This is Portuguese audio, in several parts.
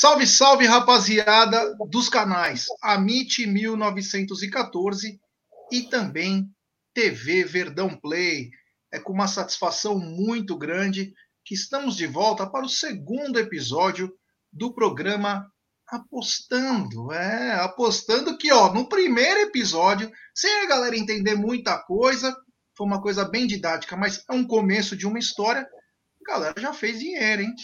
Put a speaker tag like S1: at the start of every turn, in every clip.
S1: Salve, salve, rapaziada dos canais Amit 1914 e também TV Verdão Play. É com uma satisfação muito grande que estamos de volta para o segundo episódio do programa Apostando. É, apostando que, ó, no primeiro episódio, sem a galera entender muita coisa, foi uma coisa bem didática, mas é um começo de uma história. A galera já fez dinheiro, hein?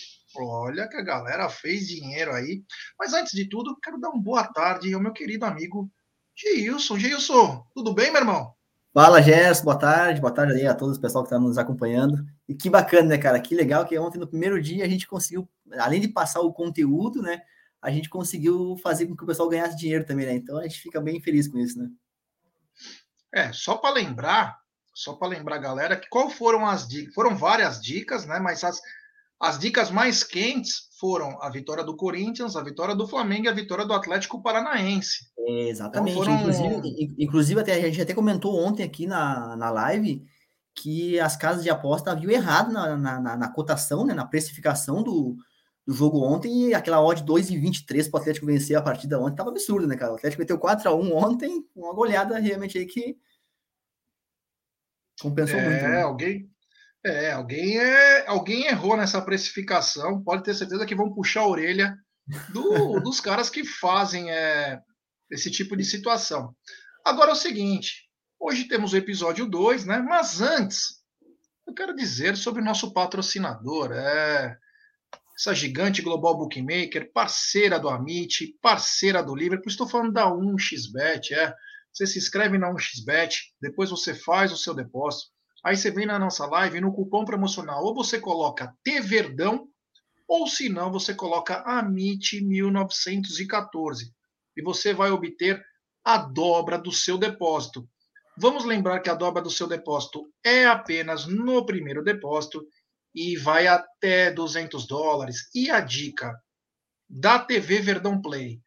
S1: Olha que a galera fez dinheiro aí. Mas antes de tudo, quero dar uma boa tarde ao meu querido amigo Geilson. Geilson, tudo bem, meu irmão?
S2: Fala, Gerson, boa tarde, boa tarde aí a todos o pessoal que está nos acompanhando. E que bacana, né, cara? Que legal que ontem, no primeiro dia, a gente conseguiu, além de passar o conteúdo, né, a gente conseguiu fazer com que o pessoal ganhasse dinheiro também, né? Então a gente fica bem feliz com isso, né?
S1: É, só para lembrar, só para lembrar, galera, que qual foram as dicas? Foram várias dicas, né? Mas as, as dicas mais quentes foram a vitória do Corinthians, a vitória do Flamengo e a vitória do Atlético Paranaense.
S2: exatamente. Então foram... inclusive, inclusive, até, a gente até comentou ontem aqui na, na live que as casas de aposta haviam errado na, na, na, na cotação, né, na precificação do, do jogo ontem, e aquela odd 2,23 para o Atlético vencer a partida ontem estava absurdo, né, cara? O Atlético meteu 4 a 1 ontem, uma goleada realmente aí que compensou
S1: é,
S2: muito. Né?
S1: alguém é, alguém, é, alguém errou nessa precificação. Pode ter certeza que vão puxar a orelha do, dos caras que fazem é, esse tipo de situação. Agora é o seguinte: hoje temos o episódio 2, né? Mas antes, eu quero dizer sobre o nosso patrocinador. É, essa gigante global bookmaker, parceira do Amit, parceira do Liverpool. Estou falando da 1xBet. É. Você se inscreve na 1xBet, depois você faz o seu depósito Aí você vem na nossa live no cupom promocional, ou você coloca T Verdão, ou se não, você coloca AMIT 1914 e você vai obter a dobra do seu depósito. Vamos lembrar que a dobra do seu depósito é apenas no primeiro depósito e vai até 200 dólares. E a dica da TV Verdão Play,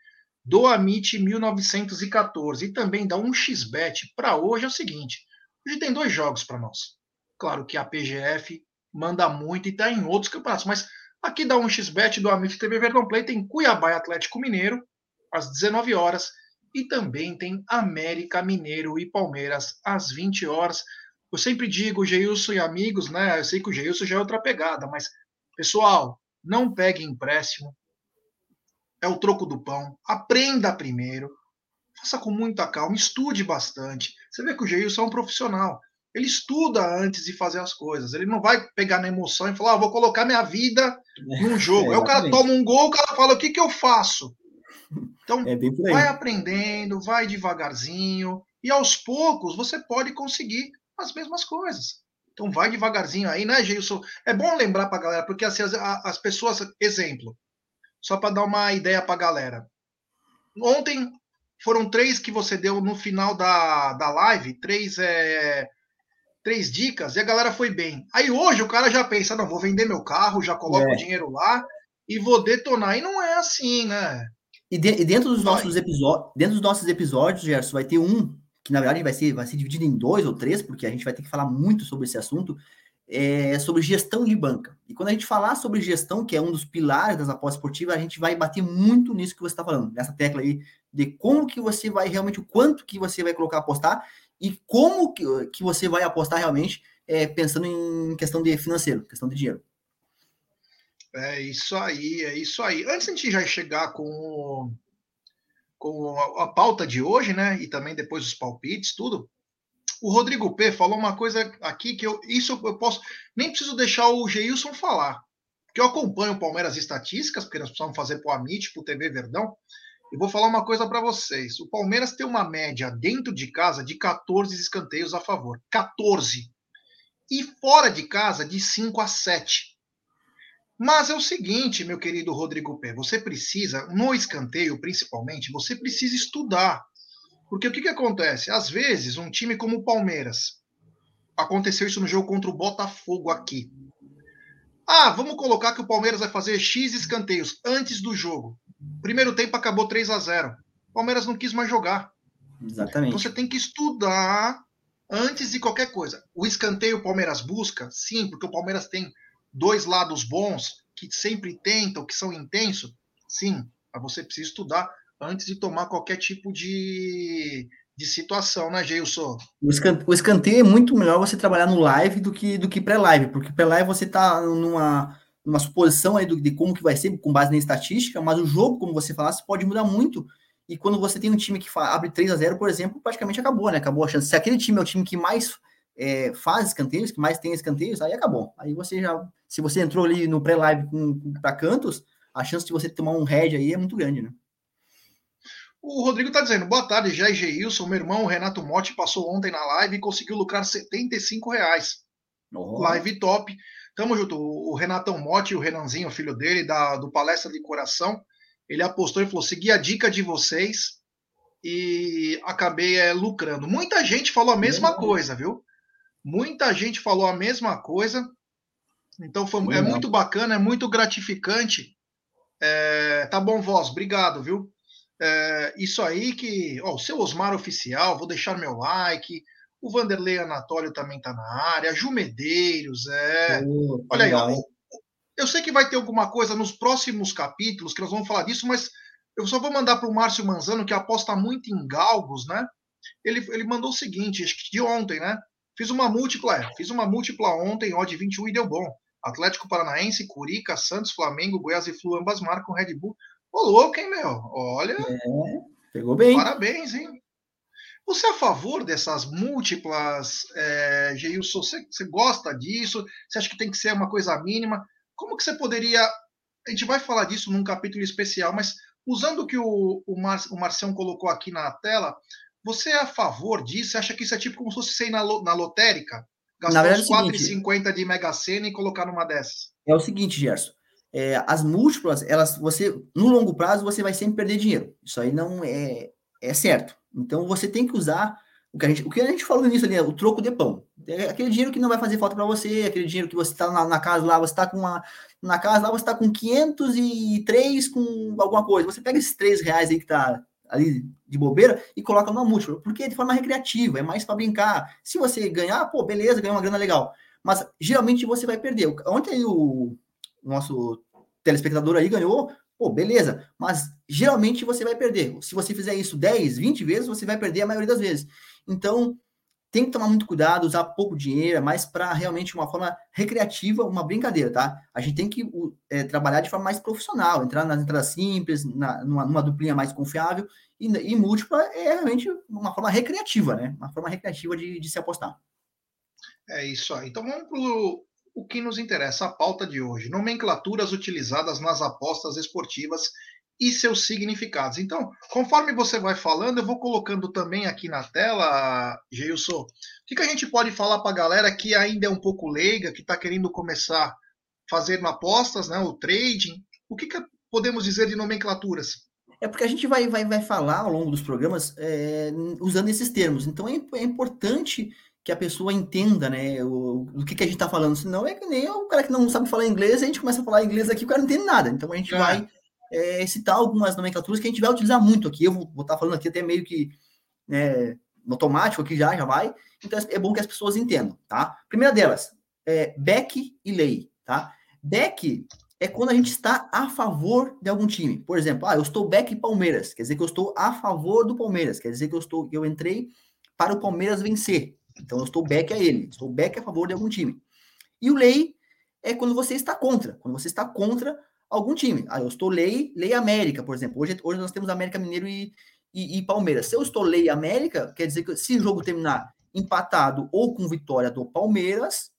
S1: do Amit 1914 e também da 1xBet para hoje é o seguinte: Hoje tem dois jogos para nós. Claro que a PGF manda muito e está em outros campeonatos, mas aqui da 1xBet do Amit TV Verdão Play tem Cuiabá e Atlético Mineiro às 19 horas e também tem América Mineiro e Palmeiras às 20 horas. Eu sempre digo, Geilson e amigos, né? Eu sei que o Geilson já é outra pegada, mas pessoal, não pegue empréstimo. É o troco do pão. Aprenda primeiro faça com muita calma, estude bastante. Você vê que o Geilson é um profissional. Ele estuda antes de fazer as coisas. Ele não vai pegar na emoção e falar, ah, vou colocar minha vida num jogo. É, Aí o cara toma um gol, o cara fala, o que, que eu faço? Então, é vai aprendendo, vai devagarzinho, e aos poucos você pode conseguir as mesmas coisas. Então, vai devagarzinho aí, né, Geilson? É bom lembrar para a galera, porque assim, as, as pessoas, exemplo, só para dar uma ideia para a galera. Ontem foram três que você deu no final da, da live, três, é, três dicas, e a galera foi bem. Aí hoje o cara já pensa, não, vou vender meu carro, já coloco é. o dinheiro lá e vou detonar. E não é assim, né?
S2: E, de, e dentro dos nossos episódios, dentro dos nossos episódios, Gerson, vai ter um que na verdade vai ser, vai ser dividido em dois ou três, porque a gente vai ter que falar muito sobre esse assunto, é sobre gestão de banca. E quando a gente falar sobre gestão, que é um dos pilares das apostas esportivas, a gente vai bater muito nisso que você está falando, nessa tecla aí de como que você vai realmente, o quanto que você vai colocar apostar e como que, que você vai apostar realmente, é, pensando em questão de financeiro, questão de dinheiro.
S1: É isso aí, é isso aí. Antes a gente já chegar com, com a, a pauta de hoje, né, e também depois os palpites, tudo, o Rodrigo P falou uma coisa aqui que eu, isso eu posso, nem preciso deixar o Geilson falar, porque eu acompanho o Palmeiras estatísticas, porque nós precisamos fazer para o Amit, para o TV Verdão, e vou falar uma coisa para vocês. O Palmeiras tem uma média dentro de casa de 14 escanteios a favor. 14. E fora de casa de 5 a 7. Mas é o seguinte, meu querido Rodrigo Pé, você precisa, no escanteio principalmente, você precisa estudar. Porque o que, que acontece? Às vezes, um time como o Palmeiras, aconteceu isso no jogo contra o Botafogo aqui. Ah, vamos colocar que o Palmeiras vai fazer X escanteios antes do jogo. Primeiro tempo acabou 3 a 0 O Palmeiras não quis mais jogar.
S2: Exatamente.
S1: Então você tem que estudar antes de qualquer coisa. O escanteio o Palmeiras busca? Sim, porque o Palmeiras tem dois lados bons, que sempre tentam, que são intensos. Sim, mas você precisa estudar antes de tomar qualquer tipo de, de situação, né,
S2: escante, o escanteio é muito melhor você trabalhar no live do que, do que pré-live, porque pré-live você está numa, numa suposição aí do, de como que vai ser, com base na estatística, mas o jogo, como você falasse, pode mudar muito. E quando você tem um time que abre 3 a 0 por exemplo, praticamente acabou, né? Acabou a chance. Se aquele time é o time que mais é, faz escanteios, que mais tem escanteios, aí acabou. Aí você já. Se você entrou ali no pré-live para cantos, a chance de você tomar um head aí é muito grande, né?
S1: O Rodrigo está dizendo, boa tarde, Jair Geilson, meu irmão Renato Motti passou ontem na live e conseguiu lucrar 75 reais. Oh. Live top. Tamo junto. O Renatão Motti, o Renanzinho, filho dele, da, do Palestra de Coração, ele apostou e falou: segui a dica de vocês e acabei é, lucrando. Muita gente falou a mesma coisa, viu? Muita gente falou a mesma coisa. Então foi, é muito bacana, é muito gratificante. É, tá bom, voz, obrigado, viu? É, isso aí que. Ó, o seu Osmar Oficial, vou deixar meu like. O Vanderlei Anatório também tá na área. Ju Medeiros, é. Oh, Olha aí, ó, eu sei que vai ter alguma coisa nos próximos capítulos que nós vamos falar disso, mas eu só vou mandar para o Márcio Manzano, que aposta muito em galgos, né? Ele, ele mandou o seguinte, acho que de ontem, né? Fiz uma múltipla, é, fiz uma múltipla ontem, odd 21 e deu bom. Atlético Paranaense, Curica, Santos, Flamengo, Goiás e Flu, ambas marcam Red Bull. Ô, louco, hein, meu? Olha. É,
S2: pegou bem.
S1: Parabéns, hein? Você é a favor dessas múltiplas, é, Geilson? Você, você gosta disso? Você acha que tem que ser uma coisa mínima? Como que você poderia. A gente vai falar disso num capítulo especial, mas usando o que o, o, Mar, o Marcião colocou aqui na tela, você é a favor disso? Você acha que isso é tipo como se fosse ser na, na lotérica? Gastar uns 4,50 é de Mega Sena e colocar numa dessas?
S2: É o seguinte, Gerson. É, as múltiplas, elas, você, no longo prazo, você vai sempre perder dinheiro. Isso aí não é, é certo. Então você tem que usar o que a gente, o que a gente falou nisso ali, é o troco de pão. É aquele dinheiro que não vai fazer falta para você, aquele dinheiro que você está na, na, casa lá, você está com uma. Na casa lá, você está com 503 com alguma coisa. Você pega esses 3 reais aí que está ali de bobeira e coloca numa múltipla, porque é de forma recreativa, é mais para brincar. Se você ganhar, pô, beleza, ganhou uma grana legal. Mas geralmente você vai perder. Ontem o nosso telespectador aí ganhou, pô, beleza. Mas geralmente você vai perder. Se você fizer isso 10, 20 vezes, você vai perder a maioria das vezes. Então, tem que tomar muito cuidado, usar pouco dinheiro, é mais para realmente uma forma recreativa, uma brincadeira, tá? A gente tem que é, trabalhar de forma mais profissional, entrar nas entradas simples, na, numa, numa duplinha mais confiável, e, e, múltipla é realmente uma forma recreativa, né? Uma forma recreativa de, de se apostar.
S1: É isso aí. Então vamos para o que nos interessa, a pauta de hoje. Nomenclaturas utilizadas nas apostas esportivas e seus significados. Então, conforme você vai falando, eu vou colocando também aqui na tela, Geilson, o que, que a gente pode falar para a galera que ainda é um pouco leiga, que está querendo começar fazendo apostas, né, o trading, o que, que podemos dizer de nomenclaturas?
S2: É porque a gente vai, vai, vai falar ao longo dos programas é, usando esses termos. Então é, é, importante que a pessoa entenda né, o, o que, que a gente está falando. Senão é que nem o cara que não sabe falar inglês, a gente começa a falar inglês aqui, o cara não entende nada. Então a gente é. vai é, citar algumas nomenclaturas que a gente vai utilizar muito aqui. Eu vou estar tá falando aqui até meio que né, automático aqui já, já vai. Então é bom que as pessoas entendam, tá? Primeira delas, é back e lei, tá? Back é quando a gente está a favor de algum time. Por exemplo, ah, eu estou back Palmeiras, quer dizer que eu estou a favor do Palmeiras, quer dizer que eu estou, eu entrei para o Palmeiras vencer. Então eu estou back a ele, estou back a favor de algum time. E o lei é quando você está contra, quando você está contra algum time. Ah, eu estou lei, lei América, por exemplo. Hoje, hoje nós temos América Mineiro e, e, e Palmeiras. Se eu estou lei América, quer dizer que se o jogo terminar empatado ou com vitória do Palmeiras,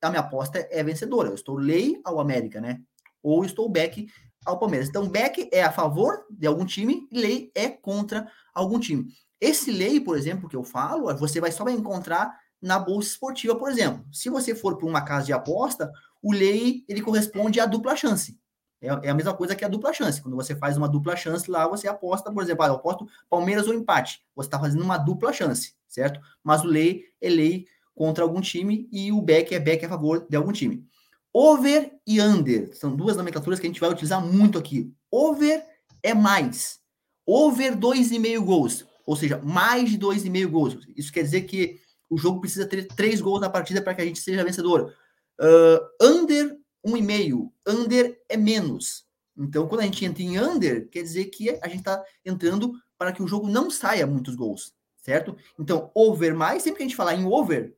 S2: a minha aposta é vencedora. Eu estou lei ao América, né? Ou estou back ao Palmeiras. Então, back é a favor de algum time, lei é contra algum time. Esse lei, por exemplo, que eu falo, você vai só encontrar na bolsa esportiva, por exemplo. Se você for para uma casa de aposta, o lei ele corresponde à dupla chance. É, é, a mesma coisa que a dupla chance. Quando você faz uma dupla chance lá, você aposta, por exemplo, ah, eu aposto Palmeiras ou empate. Você está fazendo uma dupla chance, certo? Mas o lei é lei contra algum time e o back é back a favor de algum time. Over e under são duas nomenclaturas que a gente vai utilizar muito aqui. Over é mais. Over 2,5 gols, ou seja, mais de 2,5 gols. Isso quer dizer que o jogo precisa ter três gols na partida para que a gente seja vencedor. Uh, under 1,5. Under é menos. Então, quando a gente entra em under, quer dizer que a gente está entrando para que o jogo não saia muitos gols, certo? Então, over mais, sempre que a gente falar em over,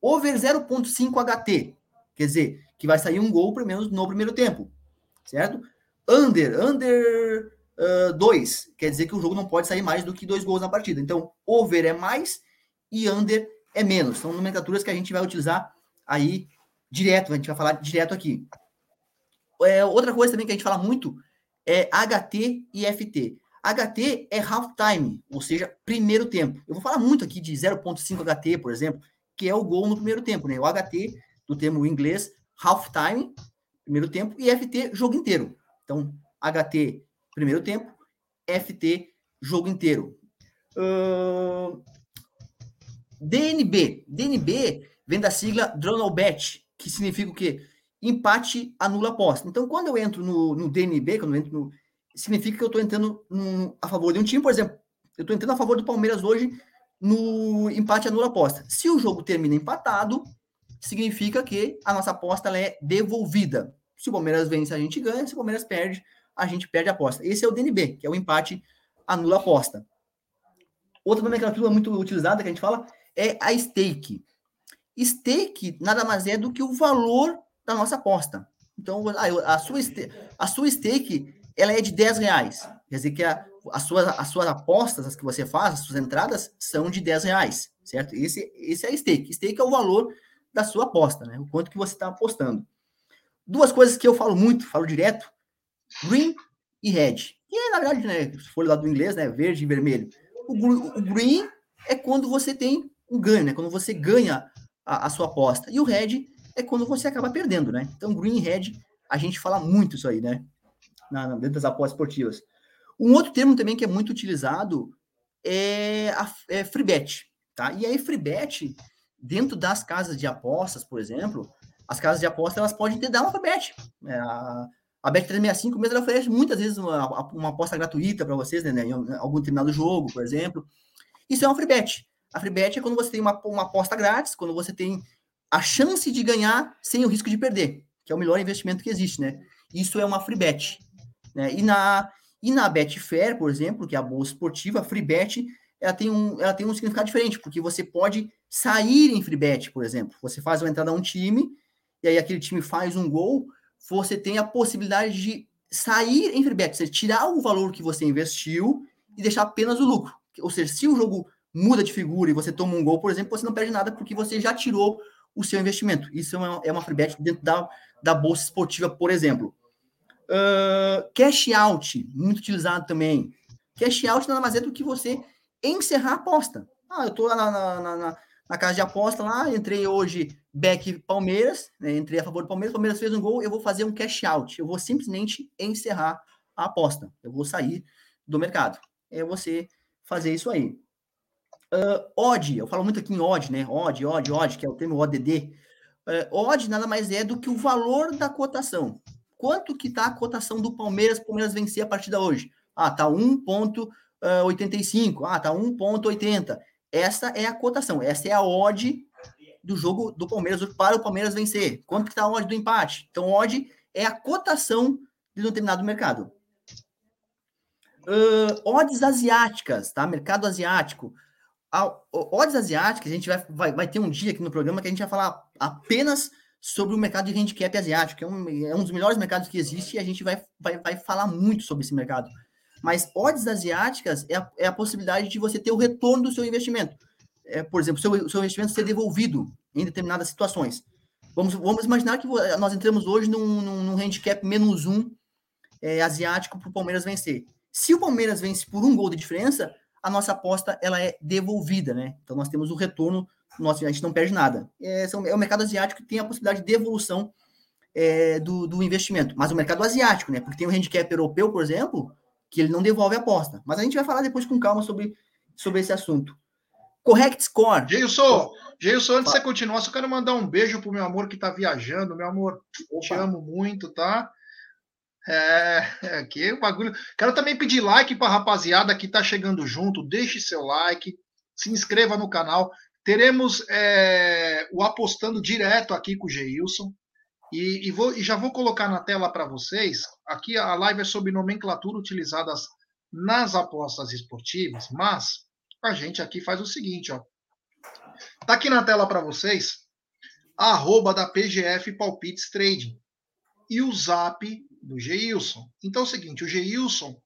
S2: over 0.5 HT, quer dizer, que vai sair um gol pelo menos no primeiro tempo, certo? Under, under 2, uh, quer dizer que o jogo não pode sair mais do que dois gols na partida. Então, over é mais e under é menos. São nomenclaturas que a gente vai utilizar aí direto, a gente vai falar direto aqui. É, outra coisa também que a gente fala muito é HT e FT. HT é half time, ou seja, primeiro tempo. Eu vou falar muito aqui de 0.5 HT, por exemplo, que é o gol no primeiro tempo, né? O HT, do termo inglês, half time, primeiro tempo, e FT, jogo inteiro. Então, HT, primeiro tempo, FT, jogo inteiro. Uh, DNB. DNB vem da sigla Draw Bet, que significa o quê? Empate anula aposta. Então, quando eu entro no, no DNB, quando eu entro no. Significa que eu estou entrando num, a favor de um time, por exemplo, eu estou entrando a favor do Palmeiras hoje no empate anula aposta. Se o jogo termina empatado, significa que a nossa aposta é devolvida. Se o Palmeiras vence, a gente ganha. Se o Palmeiras perde, a gente perde a aposta. Esse é o DNB, que é o empate anula aposta. Outra nomenclatura muito utilizada que a gente fala é a stake. Stake nada mais é do que o valor da nossa aposta. Então, a sua, a sua stake ela é de 10 reais. Quer dizer que a, as, suas, as suas apostas, as que você faz, as suas entradas, são de 10 reais, certo? Esse, esse é stake. Stake é o valor da sua aposta, né? O quanto que você está apostando. Duas coisas que eu falo muito, falo direto, green e red. E é, na verdade, né, se for lá do inglês, né, verde e vermelho. O, o green é quando você tem um ganho, né? Quando você ganha a, a, sua aposta. E o red é quando você acaba perdendo, né? Então, green e red, a gente fala muito isso aí, né? Na, dentro das apostas esportivas. Um outro termo também que é muito utilizado é, a, é free bet, tá? E aí, free bet, dentro das casas de apostas, por exemplo, as casas de apostas, elas podem ter dar uma free bet. É, a, a Bet365 mesmo ela oferece muitas vezes uma, uma aposta gratuita para vocês, né, né, em algum determinado jogo, por exemplo. Isso é uma free bet. A free bet é quando você tem uma, uma aposta grátis, quando você tem a chance de ganhar sem o risco de perder, que é o melhor investimento que existe, né? Isso é uma free bet. Né? E na, e na Betfair, por exemplo, que é a bolsa esportiva, a free bet, ela tem, um, ela tem um significado diferente, porque você pode sair em free bet, por exemplo. Você faz uma entrada a um time, e aí aquele time faz um gol, você tem a possibilidade de sair em bet, você tirar o valor que você investiu e deixar apenas o lucro. Ou seja, se o jogo muda de figura e você toma um gol, por exemplo, você não perde nada porque você já tirou o seu investimento. Isso é uma, é uma dentro da, da bolsa esportiva, por exemplo. Uh, cash out, muito utilizado também. Cash out nada mais é do que você encerrar a aposta. Ah, eu estou na, na, na, na, casa de aposta lá, entrei hoje back Palmeiras, né, entrei a favor do Palmeiras, Palmeiras fez um gol, eu vou fazer um cash out. Eu vou simplesmente encerrar a aposta. Eu vou sair do mercado. É você fazer isso aí. Uh, odd, eu falo muito aqui em odd, né? Odd, odd, odd, que é o termo ODD. Uh, odd nada mais é do que o valor da cotação. Quanto que tá a cotação do Palmeiras, Palmeiras vencer a partida hoje? Ah, tá 1.85, ah, tá 1.80. Essa é a cotação, essa é a odd do jogo do Palmeiras para o Palmeiras vencer. Quanto que tá a odd do empate? Então, odd é a cotação de determinado mercado. Uh, odds asiáticas, tá? Mercado asiático a odds asiáticas, a gente vai, vai, vai ter um dia aqui no programa que a gente vai falar apenas sobre o mercado de handicap asiático, que é um, é um dos melhores mercados que existe e a gente vai, vai, vai falar muito sobre esse mercado. Mas odds asiáticas é a, é a possibilidade de você ter o retorno do seu investimento. É, por exemplo, seu, seu investimento ser devolvido em determinadas situações. Vamos, vamos imaginar que nós entramos hoje num, num, num handicap menos um é, asiático para o Palmeiras vencer. Se o Palmeiras vence por um gol de diferença, a nossa aposta ela é devolvida, né? Então nós temos o retorno, nosso, a gente não perde nada. É, são, é o mercado asiático que tem a possibilidade de devolução é, do, do, investimento, mas o mercado asiático, né? Porque tem o handicap europeu, por exemplo, que ele não devolve a aposta. Mas a gente vai falar depois com calma sobre, sobre esse assunto. Correct score.
S1: Gilson, Gilson, antes de você continuar, só quero mandar um beijo pro meu amor que tá viajando. Meu amor, Opa. te amo muito, tá? É, aqui o bagulho. Quero também pedir like para a rapaziada que está chegando junto. Deixe seu like, se inscreva no canal. Teremos é, o apostando direto aqui com o Geilson. E, e, vou, e já vou colocar na tela para vocês. Aqui a live é sobre nomenclatura utilizadas nas apostas esportivas, mas a gente aqui faz o seguinte, ó. Tá aqui na tela para vocês a arroba da PGF Palpites Trading e o zap do Geilson. Então é o seguinte, o Geilson,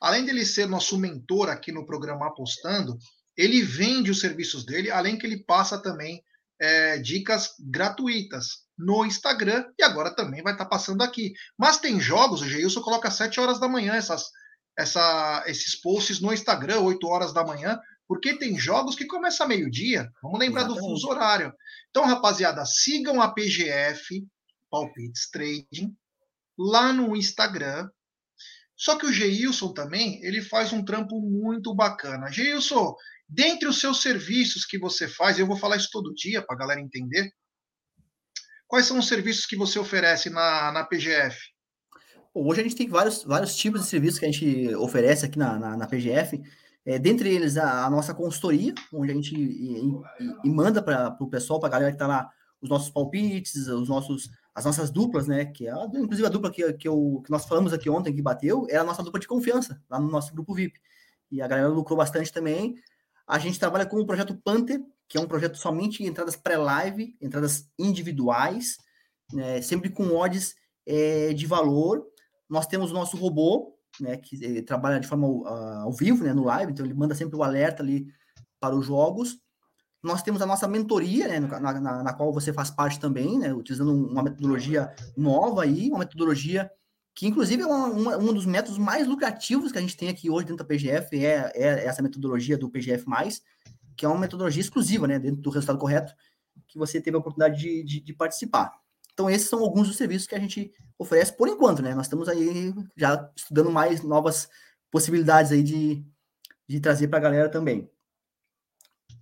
S1: além dele ser nosso mentor aqui no programa Apostando, ele vende os serviços dele, além que ele passa também é, dicas gratuitas no Instagram e agora também vai estar tá passando aqui. Mas tem jogos, o Geilson coloca às 7 horas da manhã essas, essa, esses posts no Instagram, 8 horas da manhã, porque tem jogos que começam meio-dia. Vamos lembrar Exatamente. do fuso horário. Então, rapaziada, sigam a PGF, Palpites Trading, lá no Instagram. Só que o Geilson também, ele faz um trampo muito bacana. Geilson, dentre os seus serviços que você faz, eu vou falar isso todo dia para a galera entender. Quais são os serviços que você oferece na, na PGF?
S2: Hoje a gente tem vários, vários tipos de serviços que a gente oferece aqui na, na, na PGF. É, dentre eles, a, a, nossa consultoria, onde a gente e, e, e manda para o pessoal, para a galera que está lá, os nossos palpites, os nossos, as nossas duplas, né? Que é, a, inclusive, a dupla que, que, eu, que nós falamos aqui ontem, que bateu, era a nossa dupla de confiança, lá no nosso grupo VIP. E a galera lucrou bastante também. A gente trabalha com o projeto Panther, que é um projeto somente entradas pré-live, entradas individuais, né, sempre com odds é, de valor. Nós temos o nosso robô, né, que eh, trabalha de forma uh, ao vivo, né, no live, então ele manda sempre o alerta ali para os jogos. Nós temos a nossa mentoria, né, na, na, na qual você faz parte também, né, utilizando uma metodologia nova aí, uma metodologia que inclusive é uma, uma, um dos métodos mais lucrativos que a gente tem aqui hoje dentro da PGF, é, é essa metodologia do PGF+, que é uma metodologia exclusiva, né, dentro do resultado correto, que você teve a oportunidade de, de, de participar. Então, esses são alguns dos serviços que a gente oferece por enquanto, né? Nós estamos aí já estudando mais novas possibilidades aí de, de trazer para a galera também.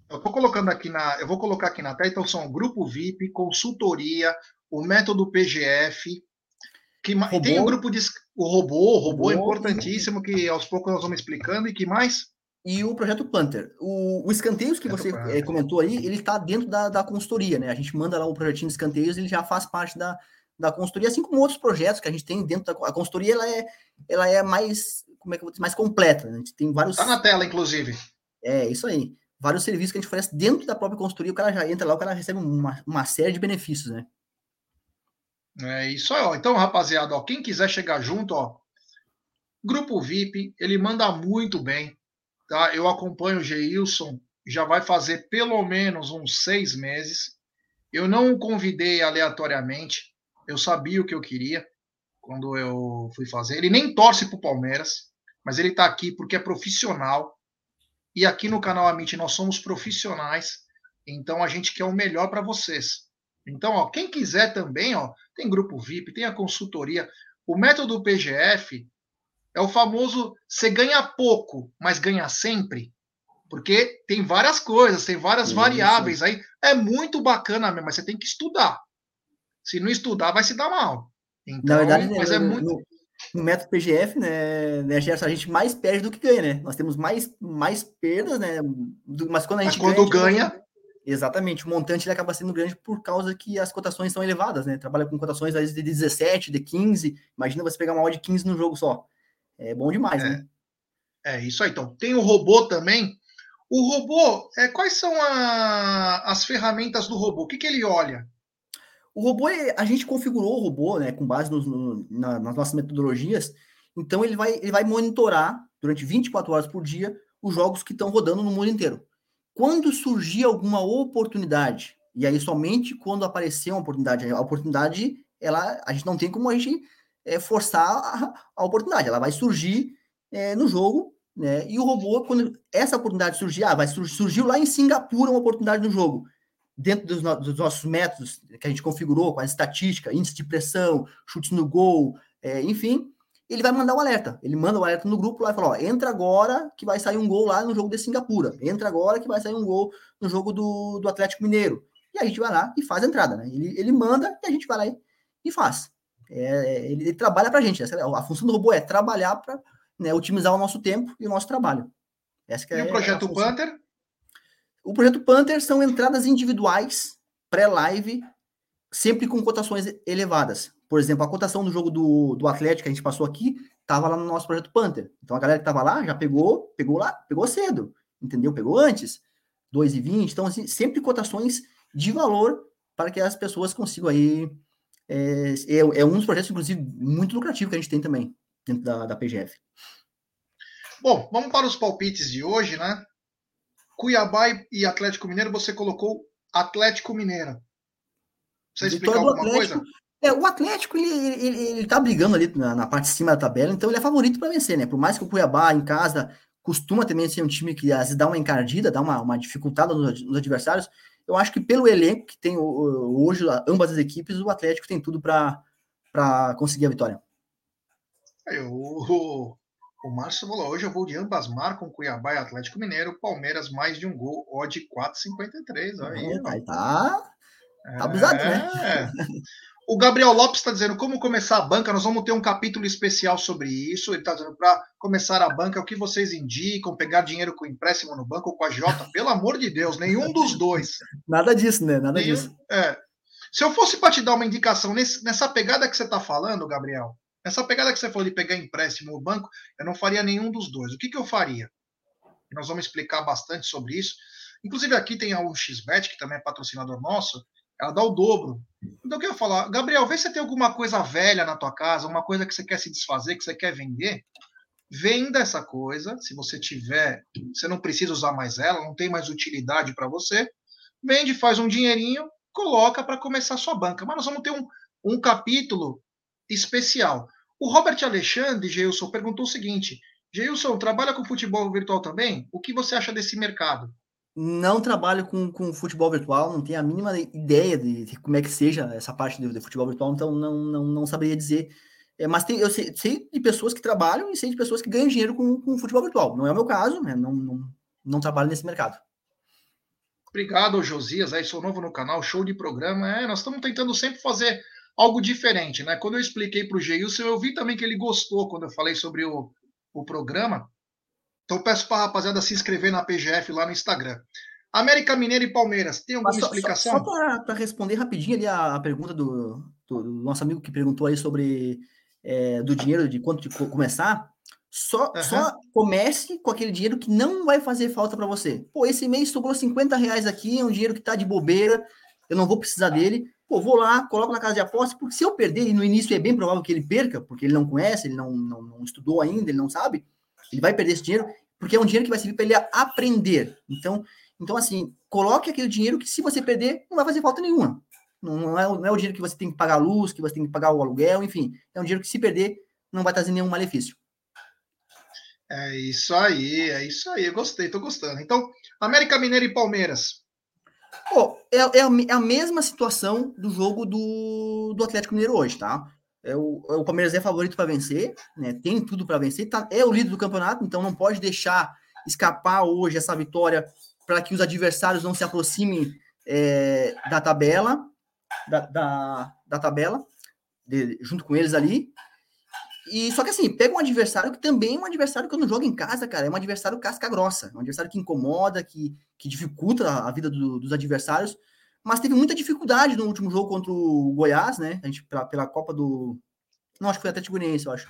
S1: Eu vou colocando aqui na, eu vou colocar aqui na tela, então são grupo VIP, consultoria, o método PGF, que robô, tem o grupo de o robô, o robô, robô é importantíssimo que aos poucos nós vamos explicando e que mais?
S2: E o projeto Panther. O, o escanteios que você é, comentou aí, ele está dentro da, da consultoria, né? A gente manda lá o projetinho de escanteios, ele já faz parte da, da consultoria, assim como outros projetos que a gente tem dentro da a consultoria, ela é, ela é mais, como é que eu vou dizer, mais completa. Né? A gente tem vários.
S1: Tá na tela, inclusive.
S2: É, isso aí. Vários serviços que a gente oferece dentro da própria consultoria, o cara já entra lá, o cara recebe uma, uma série de benefícios, né?
S1: É isso aí, ó. Então, rapaziada, ó, quem quiser chegar junto, ó, grupo VIP, ele manda muito bem. Tá? Eu acompanho o Geilson, já vai fazer pelo menos uns seis meses. Eu não o convidei aleatoriamente, eu sabia o que eu queria quando eu fui fazer. Ele nem torce para o Palmeiras, mas ele está aqui porque é profissional. E aqui no canal Amit nós somos profissionais, então a gente quer o melhor para vocês. Então, ó, quem quiser também, ó, tem grupo VIP, tem a consultoria. O método PGF é o famoso você ganha pouco, mas ganha sempre. Porque tem várias coisas, tem várias Isso. variáveis aí. É muito bacana mesmo, mas você tem que estudar. Se não estudar, vai se dar mal.
S2: Então, Na verdade, mas é no, muito. No, no, método PGF, né, né, a gente mais perde do que ganha, né? Nós temos mais, mais perdas, né? Mas quando a gente
S1: mas quando ganha. ganha
S2: Exatamente, o montante ele acaba sendo grande por causa que as cotações são elevadas, né? Trabalha com cotações às vezes de 17, de 15. Imagina você pegar uma odd de 15 no jogo só. É bom demais,
S1: é.
S2: né?
S1: É isso aí. Então, tem o robô também. O robô, é, quais são a, as ferramentas do robô? O que, que ele olha?
S2: O robô, é, a gente configurou o robô, né, com base nos, no, na, nas nossas metodologias. Então, ele vai, ele vai monitorar durante 24 horas por dia os jogos que estão rodando no mundo inteiro. Quando surgir alguma oportunidade, e aí somente quando aparecer uma oportunidade, a oportunidade, ela, a gente não tem como a gente é, forçar a, a, oportunidade. Ela vai surgir é, no jogo, né? E o robô, quando essa oportunidade surgir, ah, vai sur surgiu lá em Singapura uma oportunidade no jogo, dentro dos, no dos, nossos métodos que a gente configurou, com a estatística, índice de pressão, chutes no gol, é, enfim, ele vai mandar um alerta. Ele manda um alerta no grupo lá e fala: ó, entra agora que vai sair um gol lá no jogo de Singapura. Entra agora que vai sair um gol no jogo do, do Atlético Mineiro. E a gente vai lá e faz a entrada, né? Ele, ele manda e a gente vai lá e, e faz. É, ele, ele, trabalha para a gente. É a função do robô é trabalhar para né, otimizar o nosso tempo e o nosso trabalho.
S1: Essa e é, o projeto Panther?
S2: O projeto Panther são entradas individuais, pré-live, sempre com cotações elevadas. Por exemplo, a cotação do jogo do, do Atlético que a gente passou aqui estava lá no nosso projeto Panther. Então a galera que estava lá já pegou, pegou lá, pegou cedo, entendeu? Pegou antes, 2,20. Então, assim, sempre cotações de valor para que as pessoas consigam aí. É, é, é, um dos projetos, inclusive, muito lucrativo que a gente tem também dentro da, da PGF.
S1: Bom, vamos para os palpites de hoje, né? Cuiabá e Atlético Mineiro, você colocou Atlético Mineiro.
S2: Você explicar alguma Atlético, coisa? É, o Atlético, ele, ele, ele tá brigando ali na, na, parte de cima da tabela, então ele é favorito para vencer, né? Por mais que o Cuiabá, em casa, costuma também ser um time que às vezes dá uma encardida, dá uma, uma dificultada nos, nos adversários, eu acho que pelo elenco que tem hoje, ambas as equipes, o Atlético tem tudo para conseguir a vitória.
S1: o, o Márcio falou, hoje eu vou de ambas marcam, Cuiabá e Atlético Mineiro, Palmeiras mais de um gol, odd 4,53. Aí,
S2: é, tá, tá abusado, é. né?
S1: O Gabriel Lopes está dizendo como começar a banca. Nós vamos ter um capítulo especial sobre isso. Ele está dizendo para começar a banca, o que vocês indicam? Pegar dinheiro com empréstimo no banco ou com a Jota? Pelo amor de Deus, nenhum dos dois.
S2: Nada disso, né? Nada nenhum, disso.
S1: É. Se eu fosse para te dar uma indicação nesse, nessa pegada que você está falando, Gabriel, nessa pegada que você falou de pegar empréstimo no banco, eu não faria nenhum dos dois. O que, que eu faria? Nós vamos explicar bastante sobre isso. Inclusive, aqui tem a 1xBet, que também é patrocinador nosso ela dá o dobro. Então, eu ia falar? Gabriel, vê se tem alguma coisa velha na tua casa, uma coisa que você quer se desfazer, que você quer vender. Venda essa coisa. Se você tiver, você não precisa usar mais ela, não tem mais utilidade para você. Vende, faz um dinheirinho, coloca para começar a sua banca. Mas nós vamos ter um, um capítulo especial. O Robert Alexandre, Geilson, perguntou o seguinte: Geilson, trabalha com futebol virtual também? O que você acha desse mercado?
S2: Não trabalho com, com futebol virtual, não tenho a mínima ideia de, de como é que seja essa parte de, futebol virtual, então não, não, não saberia dizer. É, mas tem, eu sei, sei, de pessoas que trabalham e sei de pessoas que ganham dinheiro com, com futebol virtual. Não é o meu caso, né? não, não, não trabalho nesse mercado.
S1: Obrigado, Josias. Aí sou novo no canal, show de programa. É, nós estamos tentando sempre fazer algo diferente, né? Quando eu expliquei para o Geilson, eu vi também que ele gostou quando eu falei sobre o, o programa. Então peço para a rapaziada se inscrever na PGF lá no Instagram. América Mineiro e Palmeiras, tem alguma só, explicação?
S2: Só, só para responder rapidinho ali a, a pergunta do, do, do, nosso amigo que perguntou aí sobre é, do dinheiro, de quanto de começar, só, uhum. só comece com aquele dinheiro que não vai fazer falta para você. Pô, esse mês sobrou 50 reais aqui, é um dinheiro que está de bobeira, eu não vou precisar dele. Pô, vou lá, coloco na casa de aposta, porque se eu perder, e no início é bem provável que ele perca, porque ele não conhece, ele não, não, não estudou ainda, ele não sabe, ele vai perder esse dinheiro, porque é um dinheiro que vai servir para ele aprender. Então, então, assim, coloque aquele dinheiro que, se você perder, não vai fazer falta nenhuma. Não é, não é o dinheiro que você tem que pagar a luz, que você tem que pagar o aluguel, enfim. É um dinheiro que, se perder, não vai trazer nenhum malefício.
S1: É isso aí, é isso aí. Eu gostei, tô gostando. Então, América Mineiro e Palmeiras.
S2: Pô, é, é, a, é a mesma situação do jogo do, do Atlético Mineiro hoje, tá? É o, é o Palmeiras é favorito para vencer, né? Tem tudo para vencer, tá, é o líder do campeonato, então não pode deixar escapar hoje essa vitória para que os adversários não se aproximem é, da tabela, da, da, da tabela, de, junto com eles ali. E só que assim, pega um adversário que também é um adversário que eu não jogo em casa, cara. É um adversário casca grossa, é um adversário que incomoda, que, que dificulta a vida do, dos adversários mas teve muita dificuldade no último jogo contra o Goiás, né? A gente, pela, pela Copa do. Não, acho que foi até Goianiense, eu acho.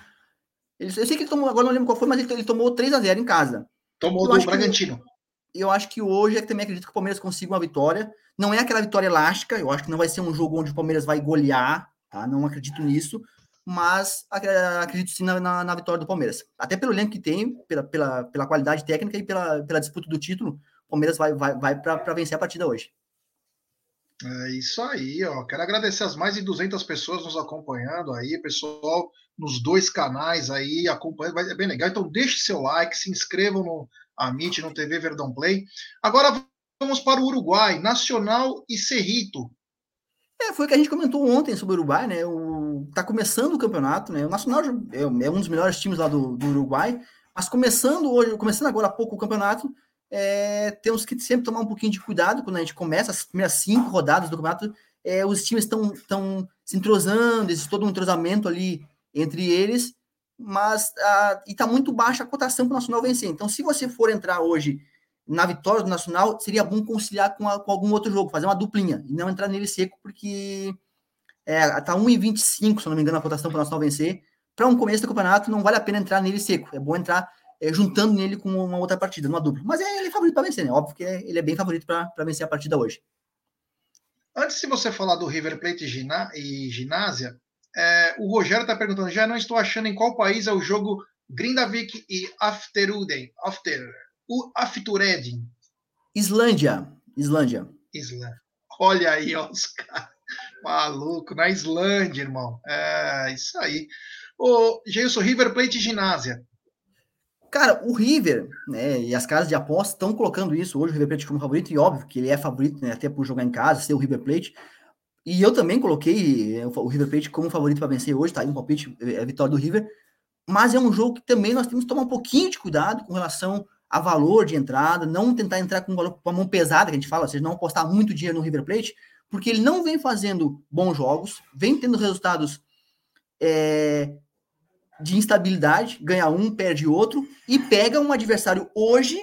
S2: Ele, eu sei que ele tomou, agora não lembro qual foi, mas ele, ele tomou 3 a 0 em casa.
S1: Tomou eu do Bragantino.
S2: Que, eu acho que hoje é que também acredito que o Palmeiras consiga uma vitória. Não é aquela vitória elástica, eu acho que não vai ser um jogo onde o Palmeiras vai golear, tá? Não acredito nisso, mas acredito sim na, na, na vitória do Palmeiras. Até pelo elenco que tem, pela, pela, pela qualidade técnica e pela, pela disputa do título, o Palmeiras vai, vai, vai para vencer a partida hoje.
S1: É isso aí, ó. Quero agradecer as mais de 200 pessoas nos acompanhando aí, pessoal, nos dois canais aí, acompanhando, ser bem legal. Então, deixe seu like, se inscrevam no Amit, no TV Verdão Play. Agora vamos para o Uruguai, Nacional e Cerrito.
S2: É, foi o que a gente comentou ontem sobre o Uruguai, né? O, tá começando o campeonato, né? O Nacional é, é um dos melhores times lá do, do Uruguai, mas começando hoje, começando agora há pouco o campeonato, é, temos que sempre tomar um pouquinho de cuidado quando a gente começa as primeiras cinco rodadas do campeonato. É, os times estão se entrosando, existe todo um entrosamento ali entre eles, mas a, e está muito baixa a cotação para o Nacional vencer. Então, se você for entrar hoje na vitória do Nacional, seria bom conciliar com, a, com algum outro jogo, fazer uma duplinha e não entrar nele seco, porque É, tá 1,25, se não me engano, a cotação para o Nacional vencer. Para um começo do campeonato, não vale a pena entrar nele seco. É bom entrar é, juntando nele com uma outra partida, numa dupla. Mas é, ele é favorito para vencer, né? Óbvio que é, ele é bem favorito para vencer a partida hoje.
S1: Antes de você falar do River Plate e Ginásia, é, o Rogério está perguntando: já não estou achando em qual país é o jogo Grindavik e Afteruden, After, o Afturedin.
S2: Islândia. Islândia.
S1: Islândia. Olha aí, ó, os caras. Maluco, na Islândia, irmão. É, isso aí. Ô, Geilson, River Plate e Ginásia.
S2: Cara, o River, né, e as casas de aposta estão colocando isso hoje, o River Plate como favorito, e óbvio que ele é favorito, né, até por jogar em casa, ser o River Plate. E eu também coloquei é, o River Plate como favorito para vencer hoje, tá aí um palpite, é a vitória do River. Mas é um jogo que também nós temos que tomar um pouquinho de cuidado com relação a valor de entrada, não tentar entrar com, valor, com a mão pesada, que a gente fala, ou seja, não apostar muito dinheiro no River Plate, porque ele não vem fazendo bons jogos, vem tendo resultados é, de instabilidade, ganha um, perde outro, e pega um adversário hoje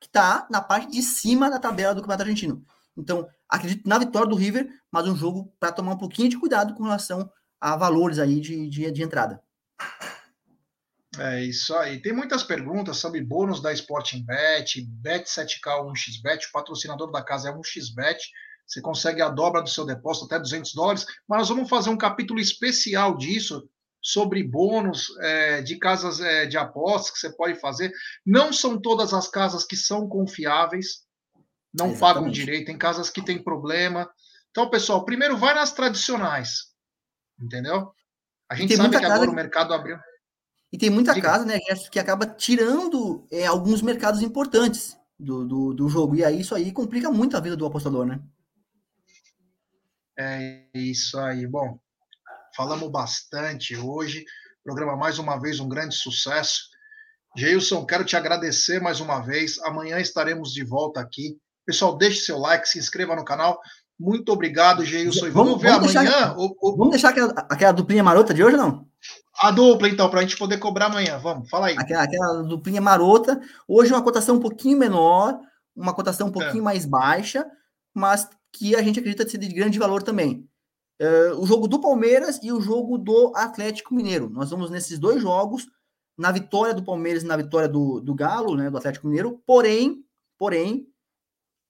S2: que está na parte de cima da tabela do Campeonato Argentino. Então, acredito na vitória do River, mas um jogo para tomar um pouquinho de cuidado com relação a valores aí de, de, de entrada.
S1: É isso aí. Tem muitas perguntas sobre bônus da Sporting Bet, Bet 7K 1xBet, o patrocinador da casa é 1xBet. Você consegue a dobra do seu depósito, até 200 dólares. Mas nós vamos fazer um capítulo especial disso, sobre bônus é, de casas é, de apostas que você pode fazer. Não são todas as casas que são confiáveis, não Exatamente. pagam direito, tem casas que têm problema. Então, pessoal, primeiro vai nas tradicionais, entendeu? A gente sabe que agora o mercado abriu.
S2: E tem muita Diga. casa, né, que acaba tirando é, alguns mercados importantes do, do, do, jogo. E aí isso aí complica muito a vida do apostador, né?
S1: É isso aí. Bom, falamos bastante hoje. Programa mais uma vez um grande sucesso. Geilson, quero te agradecer mais uma vez. Amanhã estaremos de volta aqui. Pessoal, deixe seu like, se inscreva no canal. Muito obrigado, Geilson.
S2: Vamos, vamos ver vamos amanhã. Deixar, o, o... Vamos deixar aquela, aquela duplinha marota de hoje não?
S1: A dupla, então, para a gente poder cobrar amanhã. Vamos, fala aí.
S2: Aquela, aquela duplinha marota. Hoje uma cotação um pouquinho menor, uma cotação um pouquinho é. mais baixa, mas que a gente acredita ser de grande valor também. Uh, o jogo do Palmeiras e o jogo do Atlético Mineiro. Nós vamos nesses dois jogos, na vitória do Palmeiras e na vitória do, do Galo, né, do Atlético Mineiro. Porém, porém,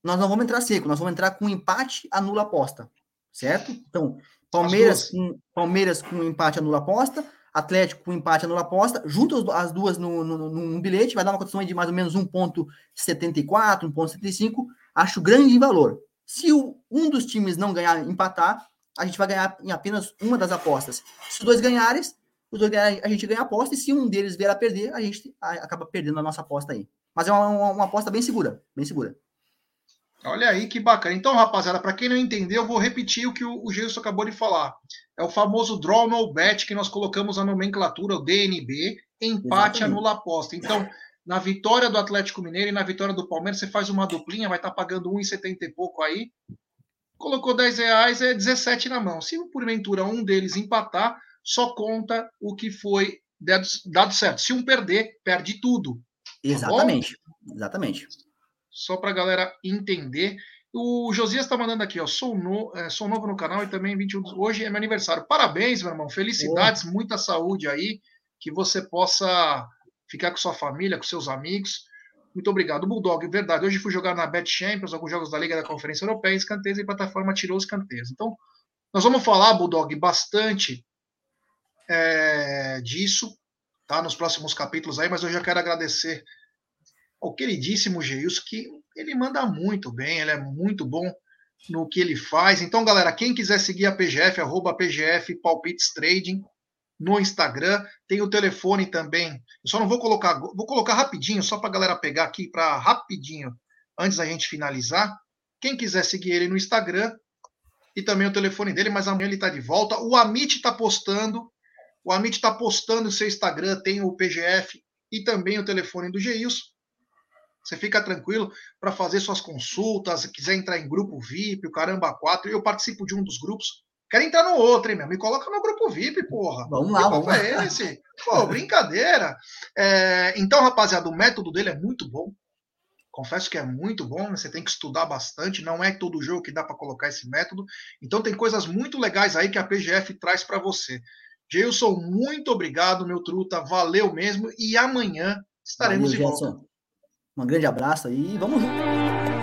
S2: nós não vamos entrar seco, nós vamos entrar com empate, anula aposta. Certo? Então, Palmeiras com, Palmeiras com empate, anula aposta. Atlético com empate, anula aposta. Junto as duas no, no, num bilhete, vai dar uma cotação de mais ou menos 1,74, 1,75. Acho grande em valor. Se o, um dos times não ganhar, empatar, a gente vai ganhar em apenas uma das apostas. Se os dois ganharem, os dois ganharem, a gente ganha a aposta, e se um deles vier a perder, a gente acaba perdendo a nossa aposta aí. Mas é uma, uma, uma aposta bem segura, bem segura.
S1: Olha aí que bacana. Então, rapaziada, para quem não entendeu, eu vou repetir o que o, o Gilson acabou de falar. É o famoso draw no bet que nós colocamos a nomenclatura, o DNB, empate Exatamente. anula aposta. Então, na vitória do Atlético Mineiro e na vitória do Palmeiras, você faz uma duplinha, vai estar tá pagando 1,70 e pouco aí colocou 10 reais, é 17 na mão. Se porventura um deles empatar, só conta o que foi dado, certo. Se um perder, perde tudo. Tá
S2: Exatamente. Tá Exatamente.
S1: Só para a galera entender. O Josias está mandando aqui, ó. Sou, no, é, sou novo no canal e também 21. Hoje é meu aniversário. Parabéns, meu irmão. Felicidades, oh. muita saúde aí. Que você possa ficar com sua família, com seus amigos. Muito obrigado. Bulldog, verdade. Hoje fui jogar na Bet Champions, alguns jogos da Liga da Conferência Europeia, escanteios e plataforma tirou os. Então, nós vamos falar, Bulldog, bastante é, disso, tá? Nos próximos capítulos aí, mas eu já quero agradecer ao queridíssimo Geilson, que ele manda muito bem, ele é muito bom no que ele faz. Então, galera, quem quiser seguir a PGF, arroba PGF Palpites Trading, no Instagram, tem o telefone também. Eu só não vou colocar, vou colocar rapidinho, só para a galera pegar aqui, para rapidinho, antes da gente finalizar. Quem quiser seguir ele no Instagram e também o telefone dele, mas amanhã ele está de volta. O Amit está postando, o Amit está postando o seu Instagram, tem o PGF e também o telefone do Geilson. Você fica tranquilo para fazer suas consultas, quiser entrar em grupo VIP, o Caramba 4, eu participo de um dos grupos Quero entrar no outro, hein, meu? Me coloca no grupo VIP, porra.
S2: Vamos lá, vamos
S1: é lá. esse? Pô, brincadeira. É, então, rapaziada, o método dele é muito bom. confesso que é muito bom, né? você tem que estudar bastante, não é todo jogo que dá para colocar esse método. Então tem coisas muito legais aí que a PGF traz para você. Gilson, muito obrigado, meu truta, valeu mesmo, e amanhã estaremos valeu, de volta.
S2: Um grande abraço aí, vamos junto.